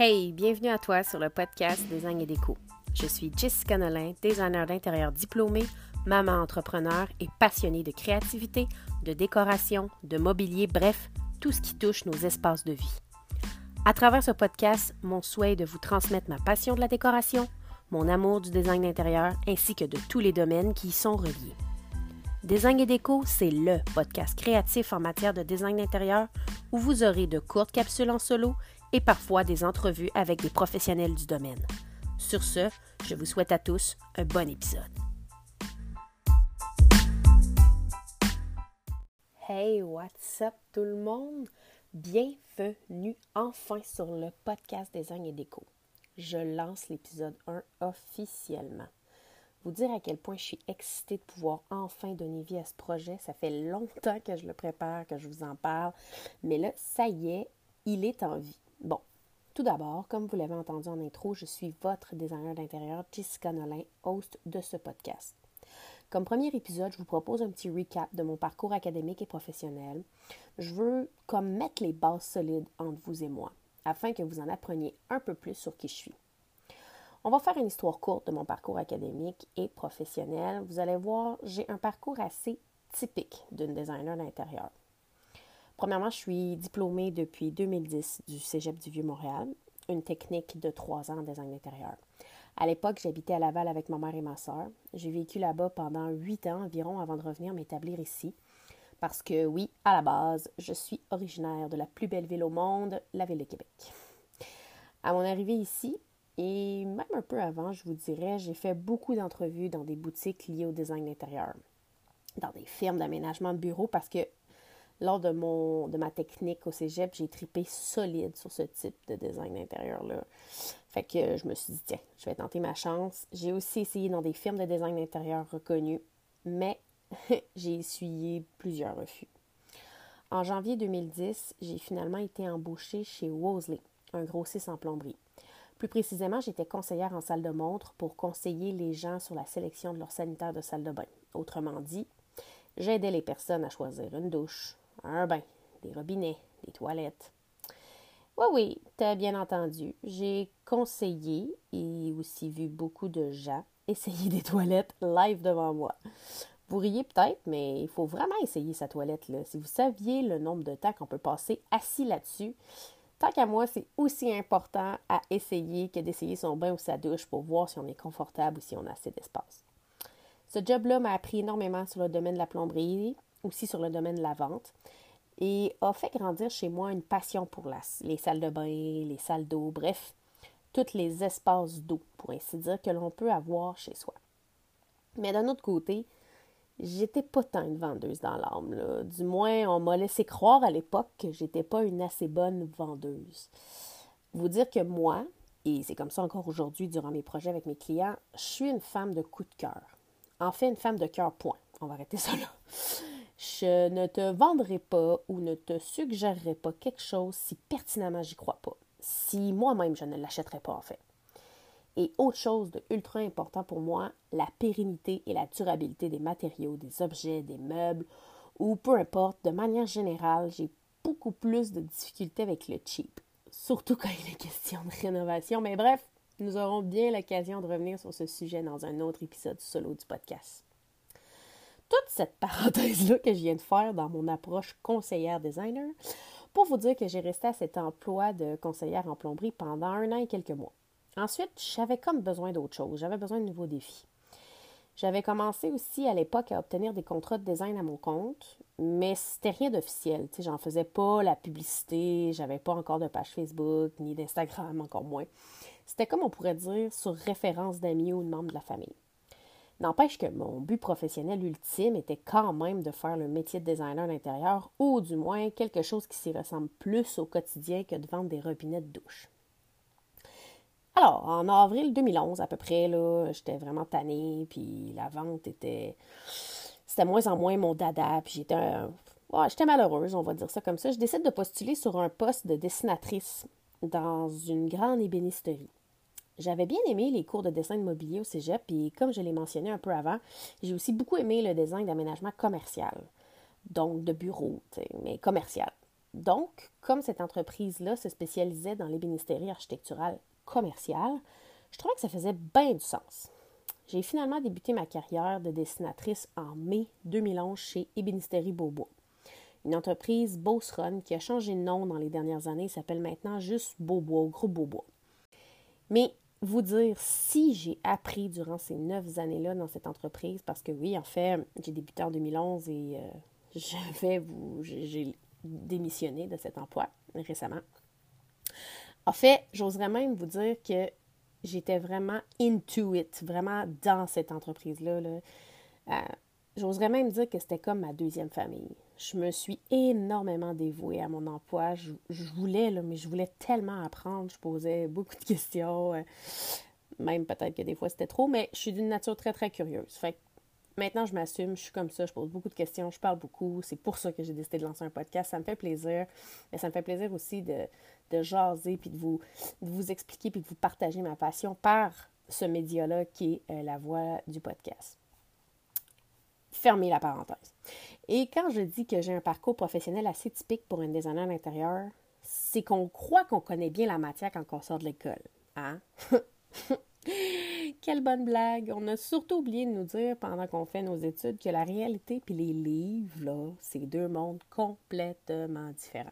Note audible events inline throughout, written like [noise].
Hey, bienvenue à toi sur le podcast Design et Déco. Je suis Jessica Nolin, designer d'intérieur diplômé, maman entrepreneur et passionnée de créativité, de décoration, de mobilier, bref, tout ce qui touche nos espaces de vie. À travers ce podcast, mon souhait est de vous transmettre ma passion de la décoration, mon amour du design d'intérieur ainsi que de tous les domaines qui y sont reliés. Design et déco, c'est le podcast créatif en matière de design d'intérieur où vous aurez de courtes capsules en solo et parfois des entrevues avec des professionnels du domaine. Sur ce, je vous souhaite à tous un bon épisode. Hey, what's up tout le monde? Bienvenue enfin sur le podcast Design et Déco. Je lance l'épisode 1 officiellement. Vous dire à quel point je suis excitée de pouvoir enfin donner vie à ce projet. Ça fait longtemps que je le prépare, que je vous en parle. Mais là, ça y est, il est en vie. Bon, tout d'abord, comme vous l'avez entendu en intro, je suis votre designer d'intérieur, Jessica Nolin, host de ce podcast. Comme premier épisode, je vous propose un petit recap de mon parcours académique et professionnel. Je veux comme mettre les bases solides entre vous et moi, afin que vous en appreniez un peu plus sur qui je suis. On va faire une histoire courte de mon parcours académique et professionnel. Vous allez voir, j'ai un parcours assez typique d'une designer d'intérieur. Premièrement, je suis diplômée depuis 2010 du Cégep du Vieux-Montréal, une technique de trois ans en design intérieur. À l'époque, j'habitais à Laval avec ma mère et ma sœur. J'ai vécu là-bas pendant huit ans environ avant de revenir m'établir ici. Parce que oui, à la base, je suis originaire de la plus belle ville au monde, la ville de Québec. À mon arrivée ici, et même un peu avant, je vous dirais, j'ai fait beaucoup d'entrevues dans des boutiques liées au design intérieur, dans des firmes d'aménagement de bureaux parce que lors de, ma technique au cégep, j'ai tripé solide sur ce type de design d'intérieur-là. Fait que je me suis dit, tiens, je vais tenter ma chance. J'ai aussi essayé dans des firmes de design d'intérieur reconnues, mais [laughs] j'ai essuyé plusieurs refus. En janvier 2010, j'ai finalement été embauchée chez Wosley, un grossiste en plomberie. Plus précisément, j'étais conseillère en salle de montre pour conseiller les gens sur la sélection de leur sanitaire de salle de bain. Autrement dit, j'aidais les personnes à choisir une douche, un bain, des robinets, des toilettes. Oui, oui, t'as bien entendu. J'ai conseillé et aussi vu beaucoup de gens [laughs] essayer des toilettes live devant moi. Vous riez peut-être, mais il faut vraiment essayer sa toilette. Là. Si vous saviez le nombre de temps qu'on peut passer assis là-dessus, tant qu'à moi, c'est aussi important à essayer que d'essayer son bain ou sa douche pour voir si on est confortable ou si on a assez d'espace. Ce job-là m'a appris énormément sur le domaine de la plomberie, aussi sur le domaine de la vente, et a fait grandir chez moi une passion pour les salles de bain, les salles d'eau, bref, tous les espaces d'eau, pour ainsi dire, que l'on peut avoir chez soi. Mais d'un autre côté, j'étais pas tant une vendeuse dans l'âme. Du moins, on m'a laissé croire à l'époque que j'étais pas une assez bonne vendeuse. Vous dire que moi, et c'est comme ça encore aujourd'hui durant mes projets avec mes clients, je suis une femme de coup de cœur. En fait, une femme de cœur point. On va arrêter ça là. Je ne te vendrai pas ou ne te suggérerai pas quelque chose si pertinemment j'y crois pas. Si moi-même je ne l'achèterais pas en fait. Et autre chose de ultra important pour moi, la pérennité et la durabilité des matériaux, des objets, des meubles ou peu importe, de manière générale, j'ai beaucoup plus de difficultés avec le cheap. Surtout quand il est question de rénovation. Mais bref, nous aurons bien l'occasion de revenir sur ce sujet dans un autre épisode solo du podcast toute cette parenthèse-là que je viens de faire dans mon approche conseillère designer pour vous dire que j'ai resté à cet emploi de conseillère en plomberie pendant un an et quelques mois. Ensuite, j'avais comme besoin d'autre chose, j'avais besoin de nouveaux défis. J'avais commencé aussi à l'époque à obtenir des contrats de design à mon compte, mais c'était rien d'officiel. J'en faisais pas la publicité, j'avais pas encore de page Facebook, ni d'Instagram, encore moins. C'était comme on pourrait dire sur référence d'amis ou de membres de la famille. N'empêche que mon but professionnel ultime était quand même de faire le métier de designer d'intérieur ou du moins quelque chose qui s'y ressemble plus au quotidien que de vendre des robinets de douche. Alors, en avril 2011 à peu près, là, j'étais vraiment tannée, puis la vente était... C'était moins en moins mon dada, puis j'étais... j'étais malheureuse, on va dire ça comme ça. Je décide de postuler sur un poste de dessinatrice dans une grande ébénisterie. J'avais bien aimé les cours de dessin de mobilier au cégep, et comme je l'ai mentionné un peu avant, j'ai aussi beaucoup aimé le design d'aménagement commercial. Donc de bureau, mais commercial. donc, comme cette entreprise-là se spécialisait dans l'ébénisterie architecturale commerciale, je trouvais que ça faisait bien du sens. J'ai finalement débuté ma carrière de dessinatrice en mai 2011 chez Ébénisterie Beaubois. Une entreprise Beauceron qui a changé de nom dans les dernières années s'appelle maintenant juste Beaubois, Gros Beaubois. Mais vous dire si j'ai appris durant ces neuf années-là dans cette entreprise, parce que oui, en fait, j'ai débuté en 2011 et euh, [laughs] j'avais vous, j'ai démissionné de cet emploi récemment. En fait, j'oserais même vous dire que j'étais vraiment into it, vraiment dans cette entreprise-là. Euh, j'oserais même dire que c'était comme ma deuxième famille. Je me suis énormément dévouée à mon emploi. Je, voulais, là, mais je voulais tellement apprendre. Je posais beaucoup de questions. Euh, même peut-être que des fois c'était trop, mais je suis d'une nature très, très curieuse. Fait que maintenant, je m'assume, je suis comme ça, je pose beaucoup de questions, je parle beaucoup. C'est pour ça que j'ai décidé de lancer un podcast. Ça me fait plaisir. Mais ça me fait plaisir aussi de, de jaser, puis de vous, vous expliquer, puis de vous partager ma passion par ce média-là qui est euh, la voix du podcast. Fermez la parenthèse. Et quand je dis que j'ai un parcours professionnel assez typique pour un designer d'intérieur, c'est qu'on croit qu'on connaît bien la matière quand on sort de l'école. Hein? [laughs] Quelle bonne blague! On a surtout oublié de nous dire pendant qu'on fait nos études que la réalité puis les livres, là, c'est deux mondes complètement différents.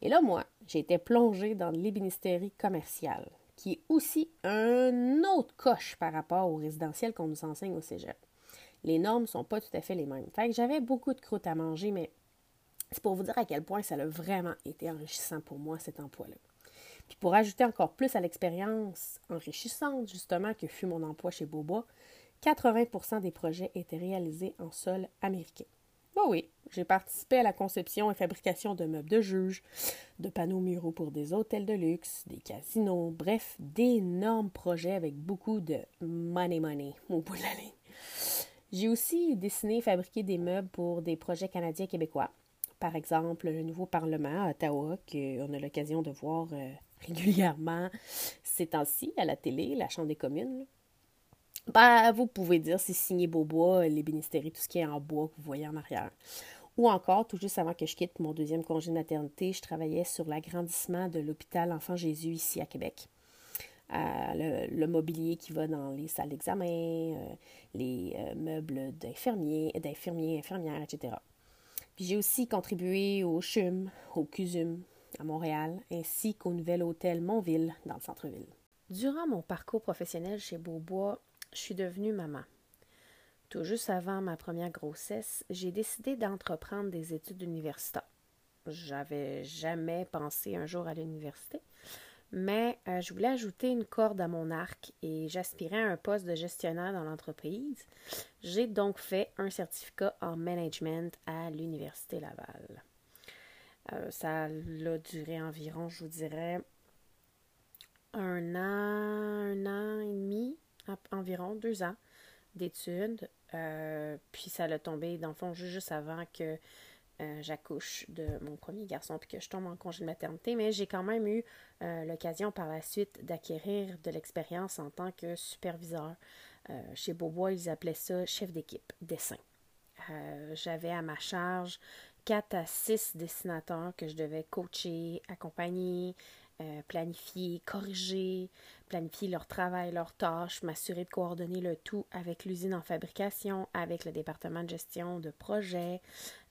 Et là, moi, j'ai été plongée dans l'ébénisterie commerciale, qui est aussi un autre coche par rapport au résidentiel qu'on nous enseigne au cégep. Les normes sont pas tout à fait les mêmes. Fait j'avais beaucoup de croûtes à manger, mais c'est pour vous dire à quel point ça a vraiment été enrichissant pour moi, cet emploi-là. Puis pour ajouter encore plus à l'expérience enrichissante, justement, que fut mon emploi chez Boba, 80% des projets étaient réalisés en sol américain. Oh oui, j'ai participé à la conception et fabrication de meubles de juge, de panneaux muraux pour des hôtels de luxe, des casinos, bref, d'énormes projets avec beaucoup de money money au bout de la ligne. J'ai aussi dessiné et fabriqué des meubles pour des projets canadiens québécois. Par exemple, le nouveau Parlement à Ottawa, qu'on a l'occasion de voir euh, [laughs] régulièrement ces temps-ci à la télé, la Chambre des communes. Ben, vous pouvez dire c'est signé Beaubois, les bénisteries, tout ce qui est en bois que vous voyez en arrière. Ou encore, tout juste avant que je quitte mon deuxième congé de maternité, je travaillais sur l'agrandissement de l'hôpital Enfant Jésus ici à Québec. Euh, le, mobilier qui va dans les salles d'examen, euh, les euh, meubles d'infirmiers, d'infirmiers, infirmières, etc. Puis j'ai aussi contribué au CHUM, au CUSUM à Montréal, ainsi qu'au nouvel hôtel Montville dans le centre-ville. Durant mon parcours professionnel chez Beaubois, je suis devenue maman. Tout juste avant ma première grossesse, j'ai décidé d'entreprendre des études universitaires. J'avais jamais pensé un jour à l'université, mais euh, je voulais ajouter une corde à mon arc et j'aspirais à un poste de gestionnaire dans l'entreprise. J'ai donc fait un certificat en management à l'Université Laval. Euh, ça a duré environ, je vous dirais, un an, un an et demi, environ deux ans d'études. Euh, puis ça l'a tombé, dans le fond, juste avant que euh, j'accouche de mon premier garçon puis que je tombe en congé de maternité. Mais j'ai quand même eu euh, l'occasion par la suite d'acquérir de l'expérience en tant que superviseur. chez Beaubois, ils appelaient ça chef d'équipe, dessin. J'avais à ma charge quatre à six dessinateurs que je devais coacher, accompagner, euh, planifier, corriger, planifier leur travail, leurs tâches, m'assurer de coordonner le tout avec l'usine en fabrication, avec le département de gestion de projet.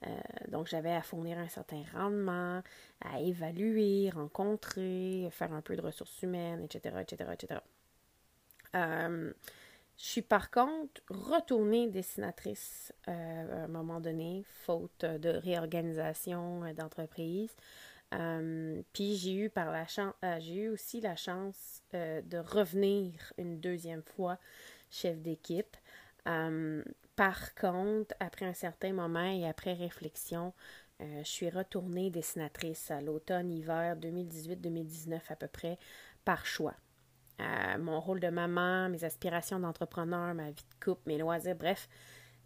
Euh, donc, j'avais à fournir un certain rendement, à évaluer, rencontrer, faire un peu de ressources humaines, etc., etc., etc. je suis par contre retournée dessinatrice euh, à un moment donné, faute de réorganisation d'entreprise. Euh, puis j'ai eu par la chance, euh, j'ai eu aussi la chance euh, de revenir une deuxième fois chef d'équipe. par contre, après un certain moment et après réflexion, je suis retournée dessinatrice à l'automne-hiver 2018-2019 à peu près par choix. mon rôle de maman, mes aspirations d'entrepreneur, ma vie de couple, mes loisirs, bref,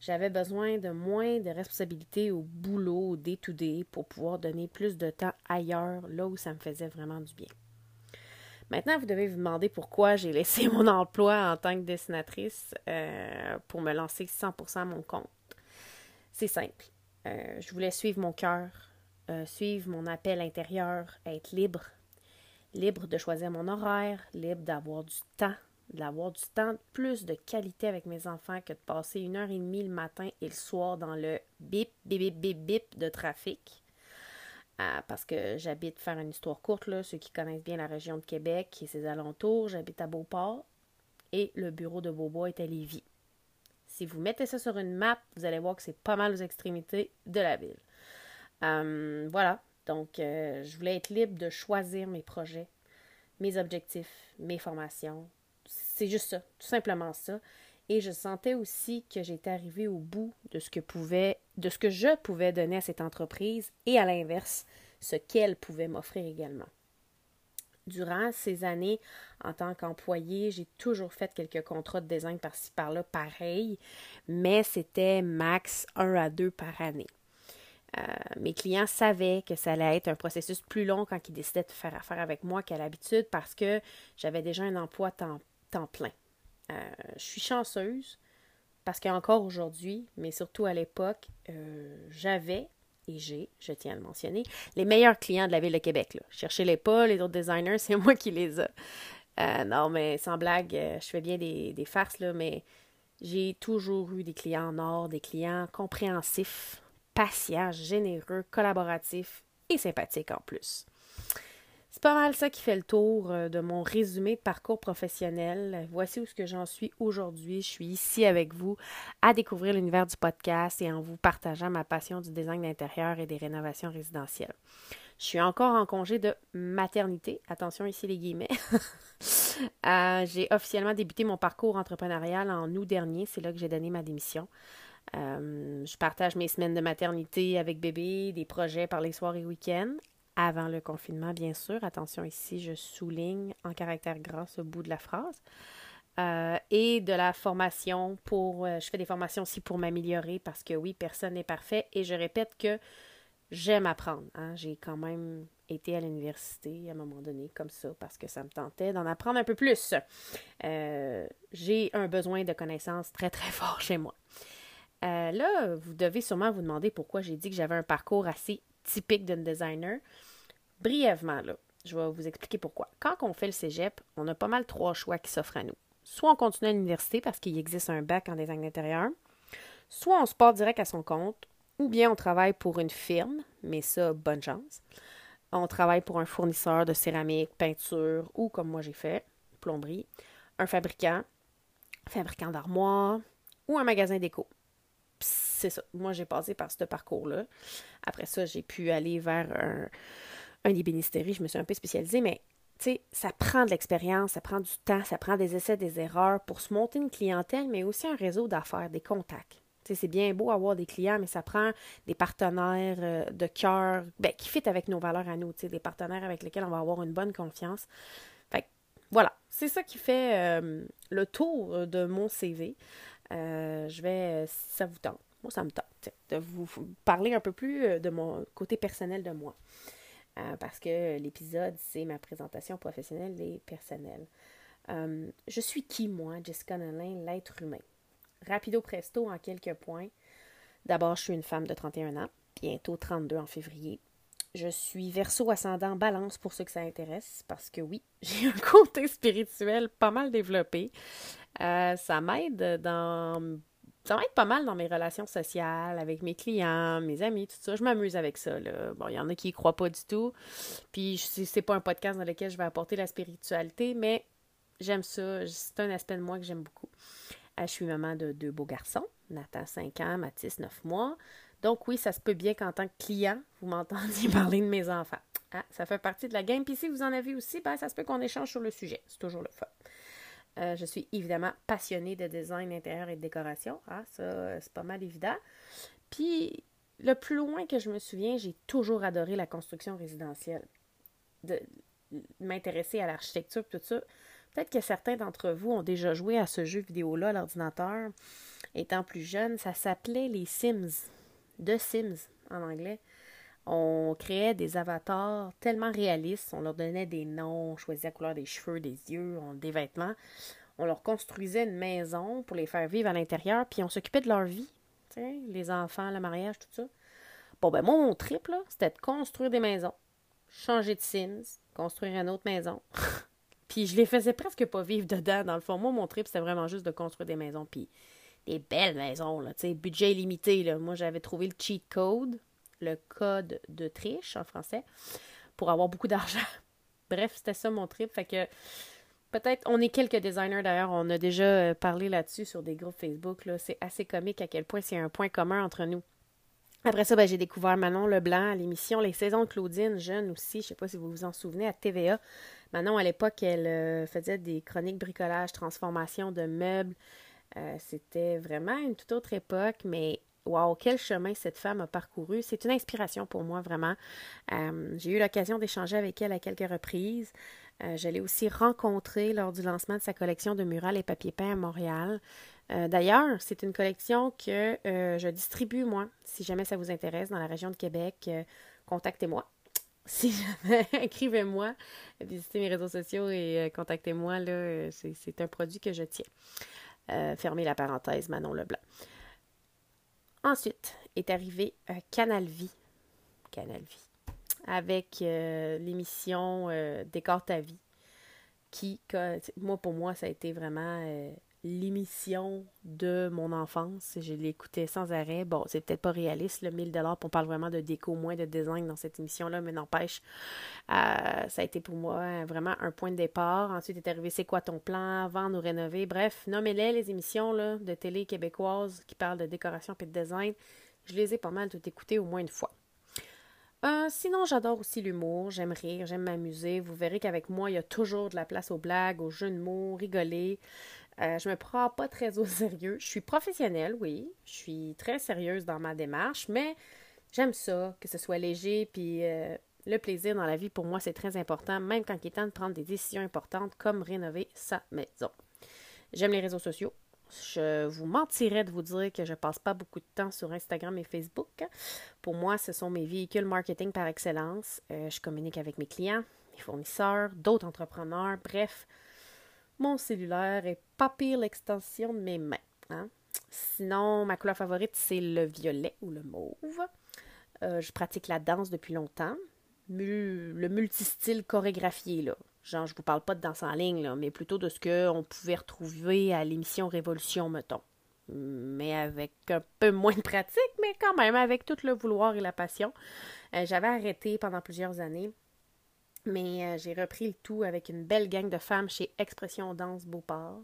j'avais besoin de moins de responsabilités au boulot, au day-to-day, pour pouvoir donner plus de temps ailleurs, là où ça me faisait vraiment du bien. Maintenant, vous devez vous demander pourquoi j'ai laissé [laughs] mon emploi en tant que dessinatrice euh, pour me lancer 100% à mon compte. C'est simple. Euh, je voulais suivre mon cœur. euh, suivre mon appel intérieur, être libre, libre de choisir mon horaire, libre d'avoir du temps, d'avoir du temps plus de qualité avec mes enfants que de passer une heure et demie le matin et le soir dans le bip, bip, bip, bip, de trafic. Euh, parce que j'habite, faire une histoire courte, ceux qui connaissent bien la région de Québec et ses alentours, j'habite à Beauport et le bureau de Beaubois est à Lévis. Si vous mettez ça sur une map, vous allez voir que c'est pas mal aux extrémités de la ville. Euh, voilà, donc euh, je voulais être libre de choisir mes projets, mes objectifs, mes formations. C'est juste ça, tout simplement ça. Et je sentais aussi que j'étais arrivée au bout de ce que pouvait, de ce que je pouvais donner à cette entreprise et à l'inverse, ce qu'elle pouvait m'offrir également. Durant ces années en tant qu'employé, j'ai toujours fait quelques contrats de design par-ci par-là, pareil, mais c'était max un à deux par année. Euh, mes clients savaient que ça allait être un processus plus long quand ils décidaient de faire affaire avec moi qu'à l'habitude parce que j'avais déjà un emploi temps, temps plein. Euh, je suis chanceuse parce qu'encore aujourd'hui, mais surtout à l'époque, euh, j'avais et j'ai, je tiens à le mentionner, les meilleurs clients de la ville de Québec. Cherchez-les pas, les autres designers, [laughs] c'est moi qui les ai. Euh, non, mais sans blague, je fais bien des, farces, là, mais j'ai toujours eu des clients en or, des clients compréhensifs, patients, généreux, collaboratifs et sympathiques en plus. C'est pas mal ça qui fait le tour euh, de mon résumé de parcours professionnel. Voici où ce que j'en suis aujourd'hui. Je suis ici avec vous à découvrir l'univers du podcast et en vous partageant ma passion du design d'intérieur et des rénovations résidentielles. Je suis encore en congé de maternité. Attention ici les guillemets. [laughs] Euh, j'ai officiellement débuté mon parcours entrepreneurial en août dernier. C'est là que j'ai donné ma démission. Euh, je partage mes semaines de maternité avec bébé, des projets par les soirs et week-ends avant le confinement, bien sûr. Attention ici, je souligne en caractère gras ce bout de la phrase. Euh, et de la formation pour... Euh, je fais des formations aussi pour m'améliorer parce que oui, personne n'est parfait. Et je répète que j'aime apprendre. Hein. J'ai quand même été à l'université à un moment donné comme ça parce que ça me tentait d'en apprendre un peu plus. Euh, j'ai un besoin de connaissances très très [laughs] fort chez moi. là, vous devez sûrement vous demander pourquoi j'ai dit que j'avais un parcours assez typique d'un designer. Brièvement, là, je vais vous expliquer pourquoi. Quand on fait le cégep, on a pas mal trois choix qui s'offrent à nous. Soit on continue à l'université parce qu'il existe un bac en design d'intérieur, soit on se part direct à son compte, ou bien on travaille pour une firme, mais ça, bonne chance. On travaille pour un fournisseur de céramique, peinture, ou comme moi j'ai fait, plomberie, un fabricant, fabricant d'armoires, ou un magasin d'éco. C'est ça. Moi, j'ai passé par ce parcours-là. Après ça, j'ai pu aller vers un, un ébénisterie, je me suis un peu spécialisée, mais ça prend de l'expérience, ça prend du temps, ça prend des essais, des erreurs pour se monter une clientèle, mais aussi un réseau d'affaires, des contacts. C'est bien beau avoir des clients, mais ça prend des partenaires euh, de cœur ben, qui fit avec nos valeurs à nous, des partenaires avec lesquels on va avoir une bonne confiance. Fait voilà, c'est ça qui fait euh, le tour de mon CV. Euh, je vais, ça vous tente, moi ça me tente, de vous parler un peu plus de mon côté personnel de moi. Euh, parce que l'épisode, c'est ma présentation professionnelle et personnelle. Euh, je suis qui, moi, Jessica Nolin, l'être humain? Rapido presto en quelques points. D'abord, je suis une femme de 31 ans, bientôt 32 en février. Je suis verso ascendant balance pour ceux que ça intéresse, parce que oui, [laughs] j'ai un côté spirituel pas mal développé. Euh, ça m'aide dans ça m'aide pas mal dans mes relations sociales, avec mes clients, mes amis, tout ça. Je m'amuse avec ça. Bon, il y en a qui y croient pas du tout. Puis c'est pas un podcast dans lequel je vais apporter la spiritualité, mais j'aime ça. C'est un aspect de moi que j'aime beaucoup. Euh, je suis maman de deux beaux garçons, Nathan 5 ans, Mathis 9 mois. Donc oui, ça se peut bien qu'en tant que client, vous m'entendiez [laughs] parler de mes enfants. Ah, ça fait partie de la game. Puis si vous en avez aussi, ben, ça se peut qu'on échange sur le sujet. C'est toujours le fun. Euh, je suis évidemment passionnée de design intérieur et de décoration. Ah, ça, euh, c'est pas mal évident. Puis, le plus loin que je me souviens, j'ai toujours adoré la construction résidentielle. De m'intéresser à l'architecture, tout ça. Peut-être que certains d'entre vous ont déjà joué à ce jeu vidéo-là l'ordinateur. Étant plus jeune, ça s'appelait les Sims. De Sims en anglais. On créait des avatars tellement réalistes, on leur donnait des noms, on choisissait la couleur des cheveux, des yeux, des vêtements. On leur construisait une maison pour les faire vivre à l'intérieur, puis on s'occupait de leur vie, les enfants, le mariage, tout ça. Bon, ben moi, mon trip, c'était de construire des maisons, changer de Sims, construire une autre maison. [laughs] puis je les faisais presque pas vivre dedans, dans le fond. Moi, mon trip, c'était vraiment juste de construire des maisons, puis des belles maisons, là, budget limité, là. Moi, j'avais trouvé le cheat code, le code de triche en français, pour avoir beaucoup d'argent. [laughs] Bref, c'était ça mon trip, fait que Peut-être, on est quelques designers d'ailleurs, on a déjà euh, parlé là-dessus sur des groupes Facebook. C'est assez comique à quel point c'est un point commun entre nous. Après ça, ben, j'ai découvert Manon Leblanc à l'émission Les Saisons de Claudine, jeune aussi, je ne sais pas si vous vous en souvenez, à TVA. Manon, à l'époque, elle euh, faisait des chroniques bricolage, transformation de meubles. Euh, c'était vraiment une toute autre époque, mais wow, quel chemin cette femme a parcouru. C'est une inspiration pour moi, vraiment. j'ai eu l'occasion d'échanger avec elle à quelques reprises. Euh, je l'ai aussi rencontré lors du lancement de sa collection de murales et papier peint à Montréal. Euh, d'ailleurs, c'est une collection que euh, je distribue, moi. Si jamais ça vous intéresse, dans la région de Québec, contactez-moi. [laughs] Si jamais, [laughs] écrivez-moi, visitez mes réseaux sociaux et contactez-moi. C'est, un produit que je tiens. fermez la parenthèse, Manon Leblanc. Ensuite est arrivé Canal Vie. Canal Vie avec euh, l'émission euh, Décor ta vie, qui, moi, pour moi, ça a été vraiment euh, l'émission de mon enfance. Je l'écoutais sans arrêt. Bon, c'est peut-être pas réaliste, le 1000 dollars, on parle vraiment de déco, moins de design dans cette émission-là, mais n'empêche, ça a été pour moi vraiment un point de départ. Ensuite est arrivé C'est quoi ton plan, vendre ou rénover. Bref, nommez-les les émissions de télé québécoises qui parlent de décoration et de design. Je les ai pas mal toutes écoutées au moins une fois. Euh, sinon, j'adore aussi l'humour, j'aime rire, j'aime m'amuser. Vous verrez qu'avec moi, il y a toujours de la place aux blagues, aux jeux de mots, rigoler. Euh, je me prends pas très au [laughs] sérieux. Je suis professionnelle, oui. Je suis très sérieuse dans ma démarche, mais j'aime ça, que ce soit léger, puis euh, le plaisir dans la vie, pour moi, c'est très important, même quand il est temps de prendre des décisions importantes comme rénover sa maison. J'aime les réseaux sociaux. Je vous mentirais de vous dire que je passe pas beaucoup de temps sur Instagram et Facebook. Pour moi, ce sont mes véhicules marketing par excellence. Euh, je communique avec mes clients, mes fournisseurs, d'autres entrepreneurs. Bref, mon cellulaire est pas pire l'extension de mes mains. Hein. Sinon, ma couleur favorite, c'est le violet ou le mauve. Euh, je pratique la danse depuis longtemps. Le multistyle chorégraphié, là. Genre, je vous parle pas de danse en ligne, mais plutôt de ce qu'on pouvait retrouver à l'émission Révolution, mettons. Mais avec un peu moins de pratique, mais quand même avec tout le vouloir et la passion. Euh, j'avais arrêté pendant plusieurs années, mais euh, j'ai repris le tout avec une belle gang de femmes chez Expression Danse Beauport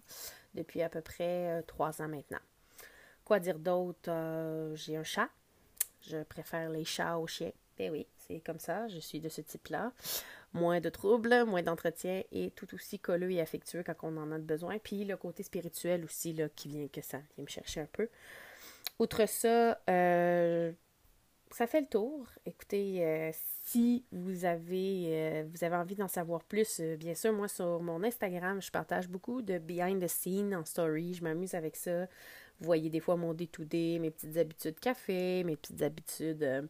depuis à peu près euh, trois ans maintenant. Quoi dire d'autre? j'ai un chat. Je préfère les chats aux chiens. Ben oui, c'est comme ça, je suis de ce type-là moins de troubles, moins d'entretien et tout aussi colleux et affectueux quand on en a besoin. Puis le côté spirituel aussi, là, qui vient que ça vient me chercher un peu. Outre ça, euh, ça fait le tour. Écoutez, euh, si vous avez, euh, vous avez envie d'en savoir plus, bien sûr, moi sur mon Instagram, je partage beaucoup de behind the scenes en story. Je m'amuse avec ça. Vous voyez des fois mon day-to-day, mes petites habitudes café, mes petites habitudes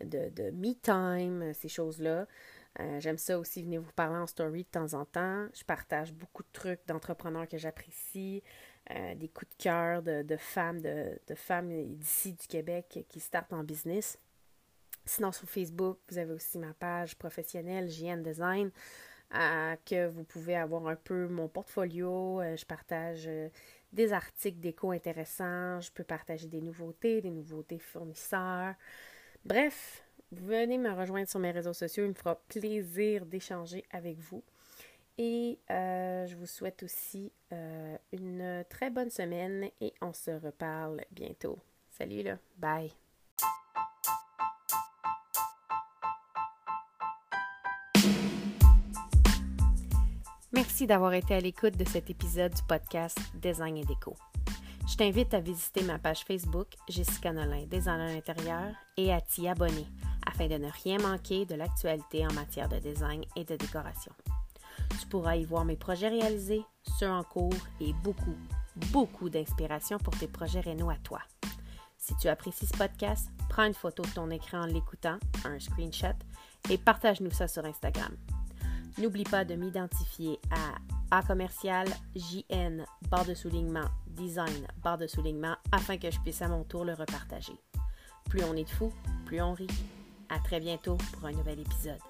de, me time, ces choses-là. Euh, j'aime ça aussi, venez vous parler en story de temps en temps. Je partage beaucoup de trucs d'entrepreneurs que j'apprécie, euh, des coups de cœur de, femmes, de, femmes d'ici du Québec qui startent en business. Sinon, sur Facebook, vous avez aussi ma page professionnelle JN Design, euh, que vous pouvez avoir un peu mon portfolio. je partage des articles d'éco intéressants. Je peux partager des nouveautés, des nouveautés fournisseurs. Bref, venez me rejoindre sur mes réseaux sociaux. Il me fera plaisir d'échanger avec vous. Et euh, je vous souhaite aussi euh, une très bonne semaine et on se reparle bientôt. Salut là, bye. Merci d'avoir été à l'écoute de cet épisode du podcast Design et Déco. Je t'invite à visiter ma page Facebook Jessica Nolin, Designer intérieur, et à t'y abonner afin de ne rien manquer de l'actualité en matière de design et de décoration. Tu pourras y voir mes projets réalisés, ceux en cours et beaucoup, beaucoup d'inspiration pour tes projets rénaux à toi. Si tu apprécies ce podcast, prends une photo de ton écran en l'écoutant, un screenshot, et partage-nous ça sur Instagram. N'oublie pas de m'identifier à A commercial JN barre de soulignement design barre de soulignement afin que je puisse à mon tour le repartager. Plus on est de fous, plus on rit. À très bientôt pour un nouvel épisode.